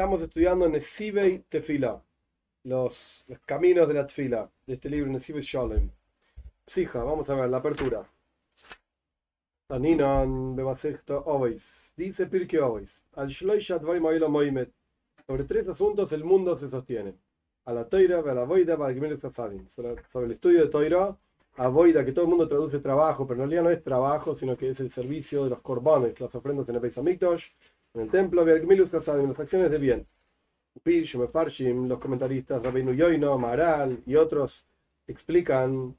Estamos estudiando Nesivei Tefila, los, los caminos de la Tefila, de este libro Nesivei Shalom. Psija, vamos a ver la apertura. Taninan Bemasechta Oveis. Dice Pirke Oveis. Al Shloisha Dvarim Moimet. Sobre tres asuntos el mundo se sostiene. A la Toira, a la Voida, a la Sobre el estudio de Toira, a Voida, que todo el mundo traduce trabajo, pero en realidad no es trabajo, sino que es el servicio de los corbones, las ofrendas en el Hamikdash, en el templo, Gmilus Hasadim, las acciones de bien. Pish, Mefarshim, los comentaristas, Rabbeinu Yoino, Maral y otros explican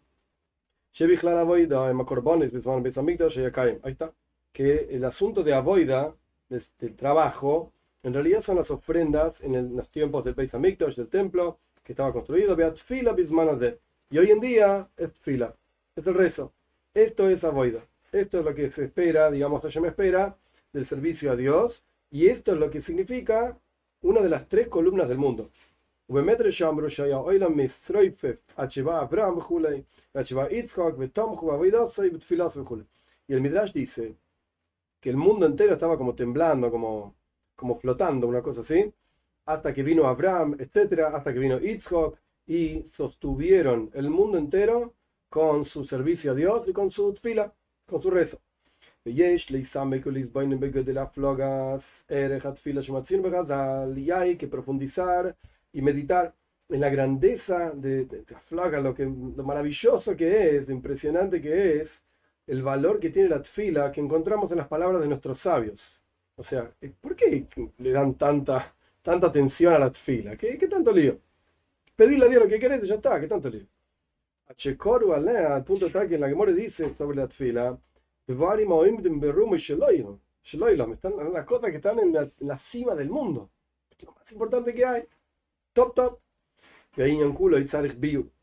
Ahí está. Que el asunto de Avoida, del trabajo, en realidad son las ofrendas en, los tiempos del Beis Hamikdash, del templo, que estaba construido, y hoy en día es fila, es el rezo. Esto es Avoida. Esto es lo que se espera, digamos, me espera del servicio a Dios, y esto es lo que significa una de las tres columnas del mundo. Y el Midrash dice que el mundo entero estaba como temblando, como, como flotando, una cosa así, hasta que vino Abraham, etcétera, hasta que vino Yitzhak y sostuvieron el mundo entero con su servicio a Dios y con su fila, con su rezo. Y hay que profundizar y meditar en la grandeza de, la flaga, lo, que, lo maravilloso que es, impresionante que es, el valor que tiene la tfila que encontramos en las palabras de nuestros sabios. O sea, ¿por qué le dan tanta, tanta atención a la tfila? ¿Qué, qué tanto lío? Pedirle a Dios lo que querés, ya está, ¿qué tanto lío? A Chekoru al punto tal que en la que More dice sobre la tfila, están las cosas que están en la, en la cima del mundo. Lo más importante que hay top, top. Y ahí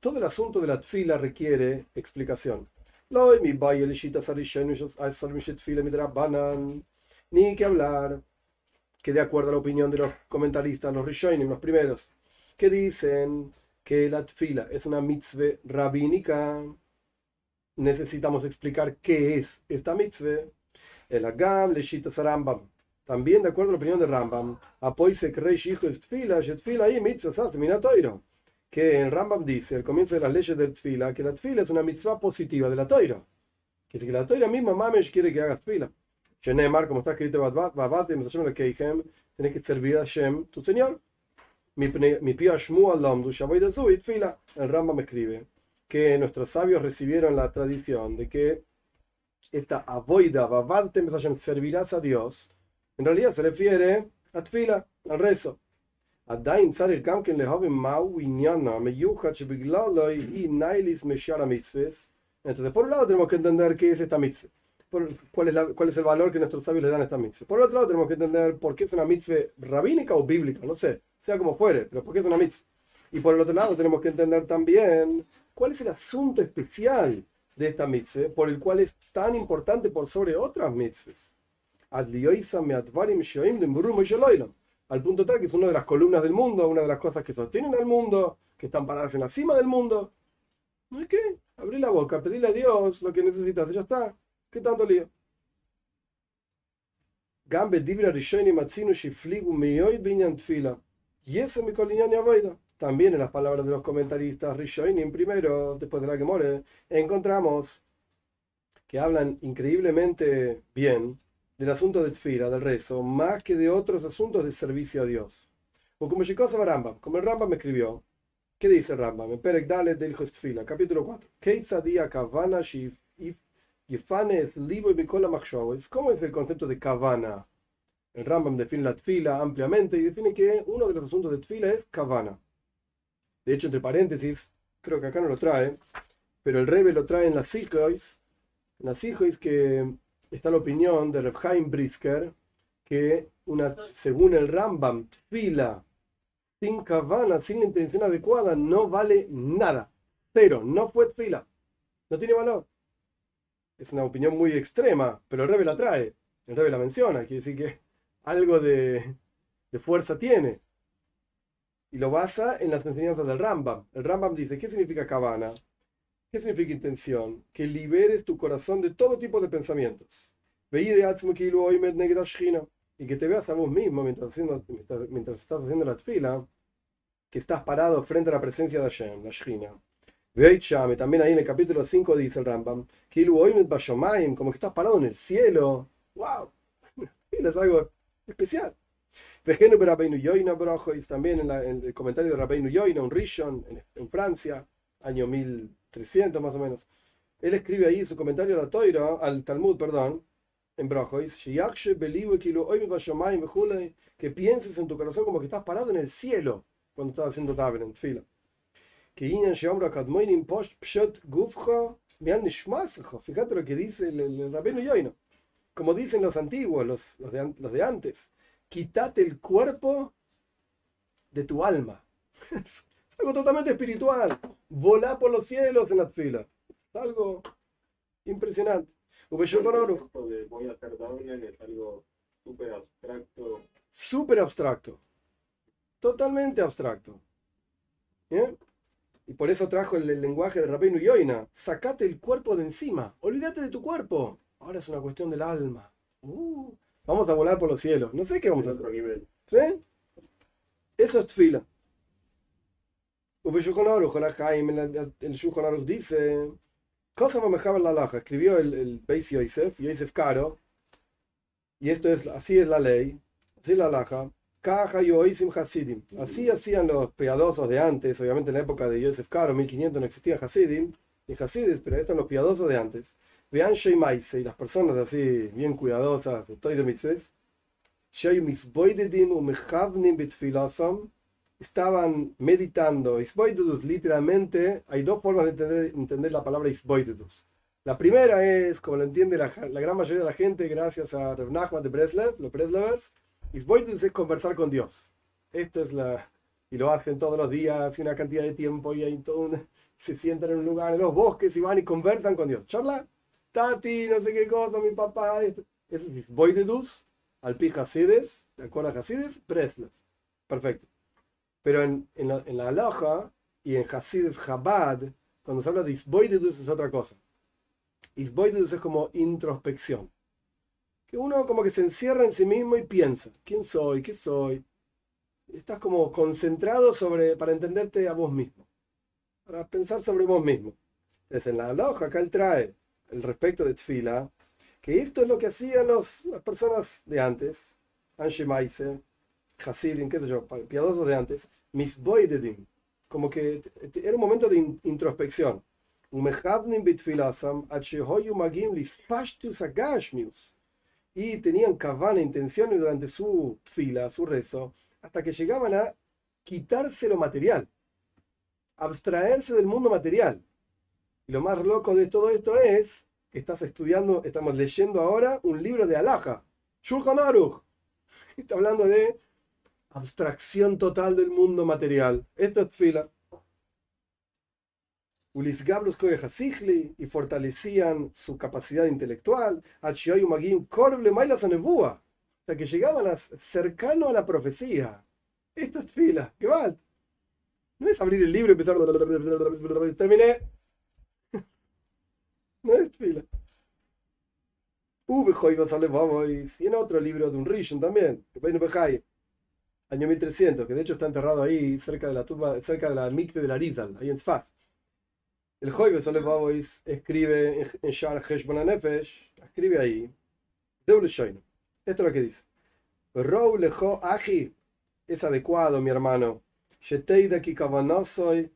Todo el asunto de la tfila requiere explicación. Ni que hablar que de acuerdo a la opinión de los comentaristas, los Rishonim, los primeros, que dicen que la tfila es una mitzvah rabínica, necesitamos explicar qué es esta mitzvah. El agam le Rambam también, de acuerdo a la opinión de Rambam, que en Rambam dice, el comienzo de las leyes del Tfila, que la Tfila es una mitzvah positiva de la Toira. Que si la Toira misma, Mamesh, quiere que hagas Tfila. Shenemar, como está escrito, tienes que servir a Shem, tu Señor. Mi pia Shmu Alam, du Shaboy de Tfila. El Rambam escribe que nuestros sabios recibieron la tradición de que esta avoida, Babate, servirás a Dios en realidad se refiere a Tfila, al rezo. Entonces, por un lado tenemos que entender qué es esta mitzvah, cuál es, cuál es el valor que nuestros sabios le dan a esta mitzvah. Por otro lado tenemos que entender por qué es una mitzvah rabínica o bíblica, no sé, sea como fuere, pero por qué es una mitzvah. Y por el otro lado tenemos que entender también cuál es el asunto especial de esta mitzvah, por el cual es tan importante por sobre otras mitzvahs al punto tal que es una de las columnas del mundo, una de las cosas que sostienen al mundo, que están paradas en la cima del mundo. ¿No hay qué? Abrí la boca, pedirle a Dios lo que necesitas, y ya está. ¿Qué tanto lío? Y ese mi coliniani avoida. También en las palabras de los comentaristas Rishonim primero, después de la que more, encontramos que hablan increíblemente bien del asunto de Tfira, del rezo, más que de otros asuntos de servicio a Dios. O como Rambam, como el Rambam escribió, ¿qué dice el Rambam? En Perek Dalet del Tfila, capítulo 4. ¿Cómo es el concepto de Kavana? El Rambam define la Tfila ampliamente y define que uno de los asuntos de Tfila es Kavana. De hecho, entre paréntesis, creo que acá no lo trae, pero el Rebe lo trae en las Sikhois, en las Sikhois que está la opinión de Rebhaim Brisker que según el Rambam, fila sin cabana, sin intención adecuada, no vale nada. Pero no fue fila. No tiene valor. Es una opinión muy extrema, pero el Rebe la trae. El Rebe la menciona. Quiere decir que algo de fuerza tiene. Y lo basa en las enseñanzas del Rambam. El Rambam dice, ¿qué significa cabana? ¿Qué significa intención? Que liberes tu corazón de todo tipo de pensamientos. y que te veas a vos mismo mientras, haciendo, mientras, mientras estás haciendo la tfila, que estás parado frente a la presencia de Hashem, la Shina. Y también ahí en el capítulo 5 dice el Rambam, como que estás parado en el cielo. ¡Wow! es algo especial. También en, en, el comentario de Rabbeinu Yoina, un Rishon, en, en, Francia, año 1300 más o menos. Él escribe ahí su comentario a la al Talmud, perdón, en Brojois, que pienses en tu corazón como que estás parado en el cielo cuando estás haciendo Taber en fila. Fíjate lo que dice el, el, Rabino Yoino. Como dicen los antiguos, los, los, de, los de antes, quítate el cuerpo de tu alma. es algo totalmente espiritual. Volá por los cielos en la fila. Es algo impresionante. Voy a hacer es algo súper abstracto. Súper abstracto. Totalmente abstracto. ¿Bien? Y por eso trajo el, lenguaje de Rabbeinu Yoina. Sacate el cuerpo de encima. Olvídate de tu cuerpo. Ahora es una cuestión del alma. Uh, vamos a volar por los cielos. No sé qué vamos a hacer. Nivel. ¿Sí? Eso es fila. El Shulchan Aruch dice, cosa la laja. Escribió el, el Beis Yosef, Yosef Caro, y esto es, así es la ley, así es la laja. Así hacían los piadosos de antes, obviamente en la época de Yosef Caro, 1500 no existían Hasidim, ni Hasidis, pero estos son los piadosos de antes. Vean Sheimaise y las personas así, bien cuidadosas, estaban meditando. Isboidudus, literalmente, hay dos formas de entender, entender la palabra Isboidudus. La primera es, como lo entiende la, la, gran mayoría de la gente, gracias a Rev Nachman de Breslev, los Breslevers, Isboidus es conversar con Dios. Esto es la. Y lo hacen todos los días y una cantidad de tiempo y ahí todo se sientan en un lugar en los bosques y van y conversan con Dios. Charla, Tati, no sé qué cosa, mi papá. Eso es Isboidus, al pi Hasides, ¿te acuerdas Hasides? Breslev. Perfecto. Pero en, en, la, en la aloja y en Hasides Chabad, cuando se habla de Isboidus es otra cosa. Isboidus es como introspección que uno como que se encierra en sí mismo y piensa, ¿quién soy? ¿Qué soy? Estás como concentrado sobre, para entenderte a vos mismo, para pensar sobre vos mismo. Entonces en la loja acá él trae el respecto de Tfila, que esto es lo que hacían las personas de antes, Anshe Maise, Hasidim, qué sé yo, piadosos de antes, Misboidedim, como que era un momento de introspección. lispashtus agashmius y tenían cabana intenciones durante su fila, su rezo, hasta que llegaban a quitarse lo material, abstraerse del mundo material. Y lo más loco de todo esto es que estás estudiando, estamos leyendo ahora un libro de Alaja, Shulchan Aruch. Está hablando de abstracción total del mundo material. Esto es fila y fortalecían su capacidad intelectual, hasta que llegaban a, cercano a la profecía. Esto es fila, que va. No es abrir el libro y empezar. Terminé. No es fila. Y en otro libro de un Rishon también, año 1300, que de hecho está enterrado ahí cerca de la tumba, cerca de la mikve de la Rizal, ahí en Sfaz. El Joibe Solebavois escribe en Shar Heshbon escribe ahí, Esto es lo que dice. Rou lejo aji es adecuado, mi hermano. Sheteida ki kavanasoy,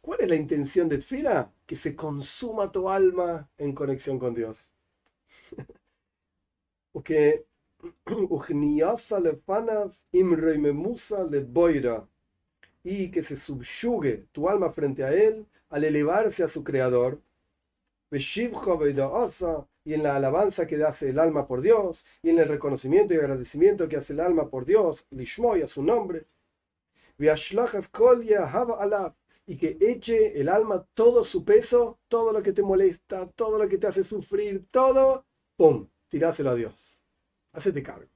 ¿Cuál es la intención de Tfila? Que se consuma tu alma en conexión con Dios. Porque y que se subyugue tu alma frente a él al elevarse a su creador y en la alabanza que hace el alma por Dios y en el reconocimiento y agradecimiento que hace el alma por Dios lishmoy a su nombre y que eche el alma todo su peso, todo lo que te molesta, todo lo que te hace sufrir, todo, ¡pum! tiráselo a Dios hacete cargo.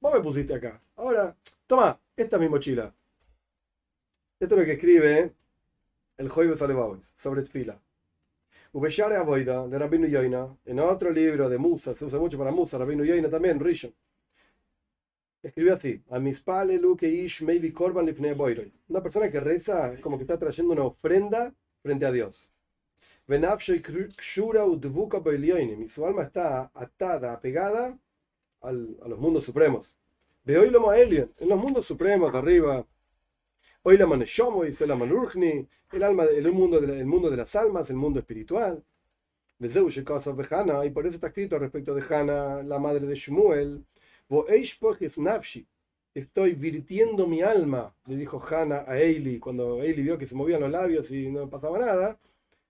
Vos me pusiste acá. Ahora, toma, esta es mi mochila. Esto es lo que escribe el Joibes Alevaois sobre Tfila. Ubeyare Aboida, de Rabinu Yoina, en otro libro de Musa, se usa mucho para Musa, Rabinu Yoina también, Rishon. Escribió así: A mis que ish maybe korban. Una persona que reza es como que está trayendo una ofrenda frente a Dios. Y su alma está atada, apegada al, a los mundos supremos. Hoy lo en los mundos supremos de arriba. Hoy la maneshomo y la manurgni, el alma, el mundo, de, el mundo de las almas, el mundo espiritual. Y por eso está escrito respecto de Hana, la madre de Shmuel. Estoy virtiendo mi alma, le dijo Hana a Eili cuando Eili vio que se movían los labios y no pasaba nada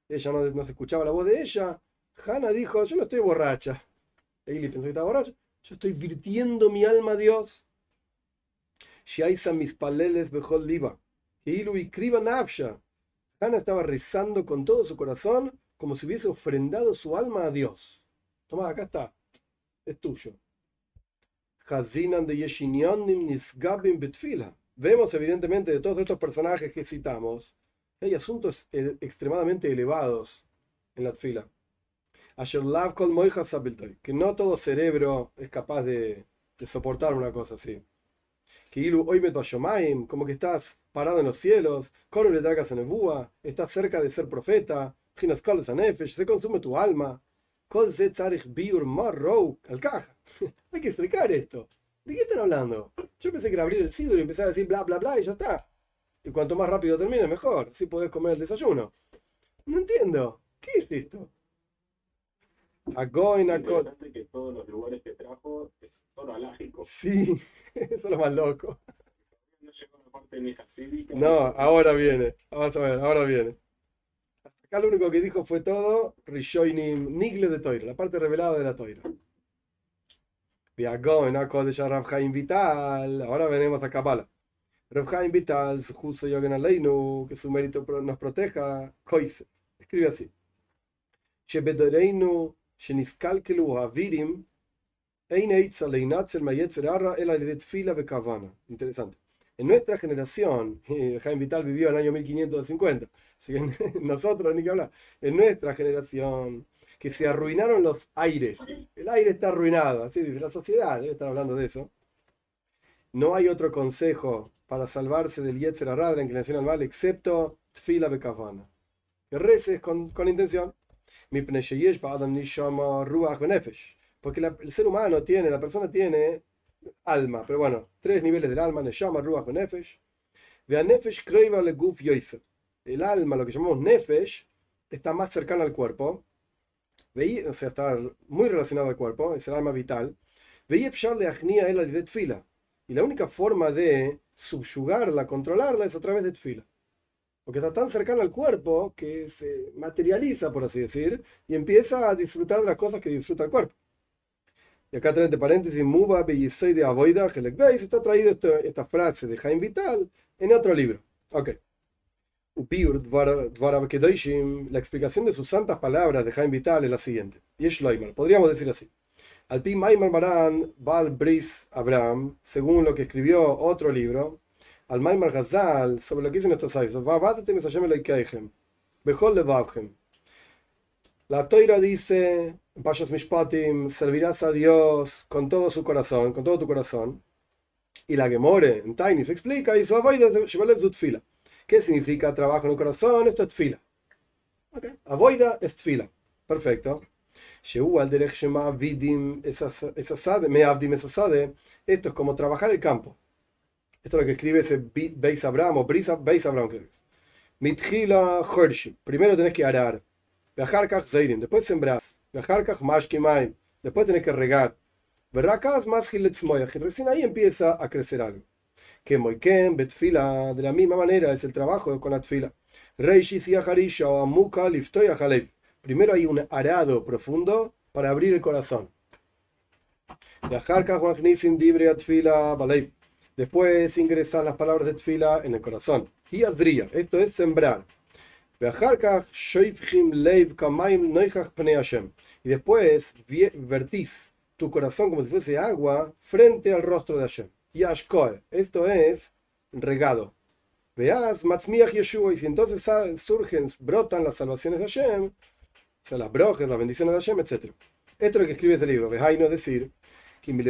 ella no, se escuchaba la voz de ella. Hannah dijo, yo no estoy borracha. Eli pensó que estaba borracha. Yo estoy virtiendo mi alma a Dios. mis paleles bejol liba. Hannah estaba rezando con todo su corazón como si hubiese ofrendado su alma a Dios. Toma, acá está. Es tuyo. Vemos evidentemente de todos estos personajes que citamos hay asuntos eh, extremadamente elevados en la fila. Que no todo cerebro es capaz de, soportar una cosa así. Que como que estás parado en los cielos, en el estás cerca de ser profeta, se consume tu alma. Hay que explicar esto. ¿De qué están hablando? Yo pensé que era abrir el sidro y empezar a decir bla bla bla y ya está. Y cuanto más rápido termine, mejor. Así podés comer el desayuno. No entiendo. ¿Qué es esto? Es que todos los lugares que trajo son alágicos. Sí, eso es lo más loco. No ahora viene. Vamos a ver, ahora viene. Hasta acá lo único que dijo fue todo Rishoinim Nigle de Toira, la parte revelada de la Toira. Vital. Ahora venimos a Kabbalah. Reb Vital, justo Yogan Aleinu, que su mérito nos proteja, Koise. Escribe así. Shebedoreinu, Sheniskalkelu Havirim. Interesante. En nuestra generación, Jaime Vital vivió en el año 1550, así que nosotros ni que hablar, en nuestra generación, que se arruinaron los aires, el aire está arruinado, así dice la sociedad, debe estar hablando de eso. No hay otro consejo para salvarse del Yetzer Arad, la inclinación al mal, excepto Tfila Bekavana. Que reces con, con intención. Porque el ser humano tiene, la persona tiene alma, pero bueno, tres niveles del alma, Neshama, Ruach, Nefesh. El alma, lo que llamamos Nefesh, está más cercano al cuerpo, o sea, está muy relacionado al cuerpo, es el alma vital. Y la única forma de subyugarla, controlarla, es a través de tefila. Porque está tan cercana al cuerpo que se materializa, por así decir, y empieza a disfrutar de las cosas que disfruta el cuerpo. Acá entre paréntesis, Muba de Avoida Veis, está traído esta frase de Jaime Vital en otro libro. Ok. La explicación de sus santas palabras de Jaime Vital es la siguiente. Y es podríamos decir así. Al pi Maimar Maran Bal Bris Abraham, según lo que escribió otro libro, al Maimar Gazal, sobre lo que dicen estos años, la Toira dice, Pashas Mishpatim, servirás a Dios con todo su corazón, con todo tu corazón. Y la Gemore en Tiny se explica, y su avoida fila. ¿Qué significa trabajo en el corazón? Esto es fila. Okay. Avoida es fila. Perfecto. Esto es como trabajar el campo. Esto es lo que escribe ese Beis Abraham o Beis Abraham. Mitchila Primero tenés que arar. Después sembrás. Después tenés que regar. Recién ahí empieza a crecer algo. Que Moiken, Betfila, de la misma manera es el trabajo con Atfila. Reishis y Aharisha o Amuka, Liftoy Ahalev. Primero hay un arado profundo para abrir el corazón. Después ingresan las palabras de tfila en el corazón. Y esto es sembrar. Y después vertís tu corazón como si fuese agua frente al rostro de Hashem. Yashkoe, esto es regado. Veas, Matzmiach Yeshua, y si entonces surgen, brotan las salvaciones de Hashem, o sea, las brojes, las bendiciones de Hashem, etc. Esto es lo que escribe ese libro. Vejaino es decir, en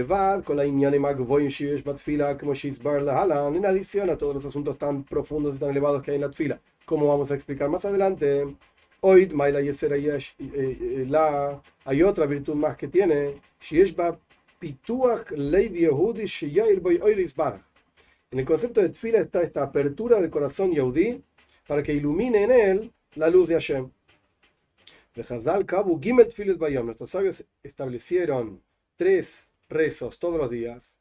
adición a todos los asuntos tan profundos y tan elevados que hay en la tfila, como vamos a explicar más adelante. Hoy, Maila Yesera la hay otra virtud más que tiene, Pituach Yehudi En el concepto de tfila está esta apertura del corazón Yehudi para que ilumine en él la luz de Hashem. Nuestros sabios establecieron tres rezos todos los días.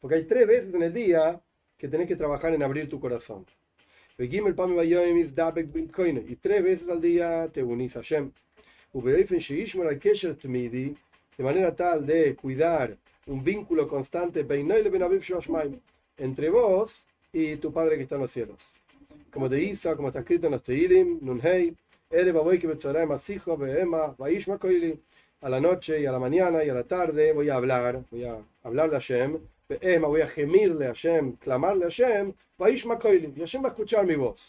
Porque hay tres veces en el día que tenés que trabajar en abrir tu corazón. Y tres veces al día te unís a Hashem. De manera tal de cuidar un vínculo constante entre vos y tu Padre que está en los cielos. Como de Isa, como está escrito en los Teilim, Nunhei, a la noche y a la mañana y a la tarde voy a hablar, voy a hablar de Hashem, voy a gemirle a Hashem, clamarle a Hashem, y Hashem va a escuchar mi voz.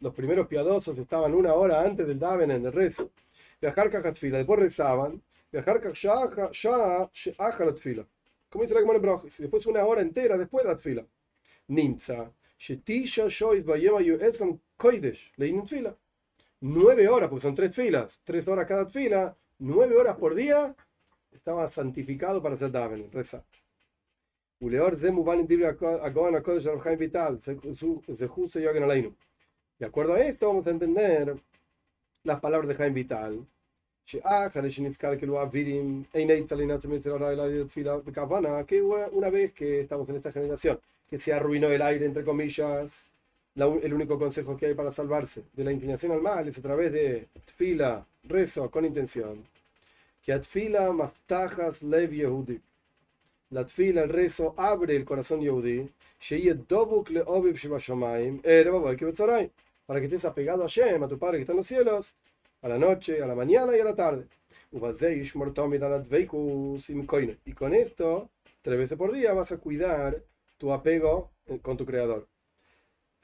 Los primeros piadosos estaban una hora antes del Daven en el rezo. Después rezaban. Como dice la Después una hora entera después de la tfila. Nimza. Nueve horas, porque son tres filas, tres horas cada fila, nueve horas por día, estaba santificado para hacer Daven, reza. De acuerdo a esto, vamos a entender las palabras de Jaime Vital. Que una vez que estamos en esta generación, que se arruinó el aire, entre comillas, el único consejo que hay para salvarse de la inclinación al mal es a través de tfila, rezo con intención. Que atfila maftajas lev yehudi la tfila, el rezo, abre el corazón yehudi, para que estés apegado a Shem, a tu Padre que está en los cielos, a la noche, a la mañana y a la tarde. Y con esto, tres veces por día, vas a cuidar tu apego eh, con tu Creador.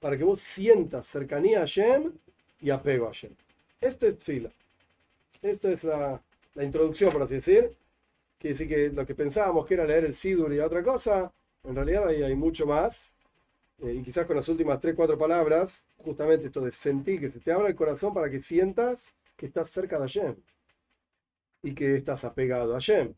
Para que vos sientas cercanía a Hashem y apego a Hashem. Esto es tfila. Esto es la, la introducción, por así decir Quiere decir que lo que pensábamos que era leer el Sidur y otra cosa, en realidad ahí hay mucho más. Eh, y quizás con las últimas tres, cuatro palabras, justamente esto de sentir que se te abra el corazón para que sientas que estás cerca de Hashem y que estás apegado a Hashem.